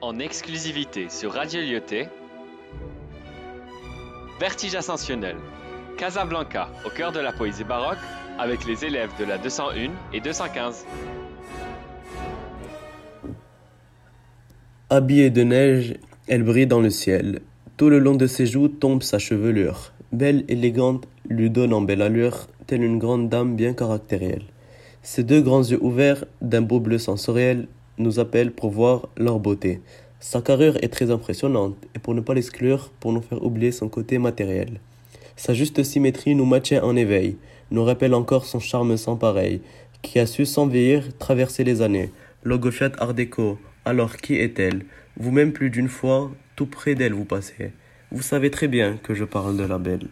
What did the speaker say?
en exclusivité sur Radio Lyoté. Vertige ascensionnel. Casablanca, au cœur de la poésie baroque, avec les élèves de la 201 et 215. Habillée de neige, elle brille dans le ciel. Tout le long de ses joues tombe sa chevelure. Belle, élégante, lui donne en belle allure, telle une grande dame bien caractérielle. Ses deux grands yeux ouverts, d'un beau bleu sensoriel, nous appellent pour voir leur beauté. Sa carrure est très impressionnante, et pour ne pas l'exclure, pour nous faire oublier son côté matériel. Sa juste symétrie nous maintient en éveil, nous rappelle encore son charme sans pareil, qui a su sans traverser les années. Logo Fiat Art déco, alors qui est-elle? Vous-même plus d'une fois, tout près d'elle vous passez. Vous savez très bien que je parle de la belle.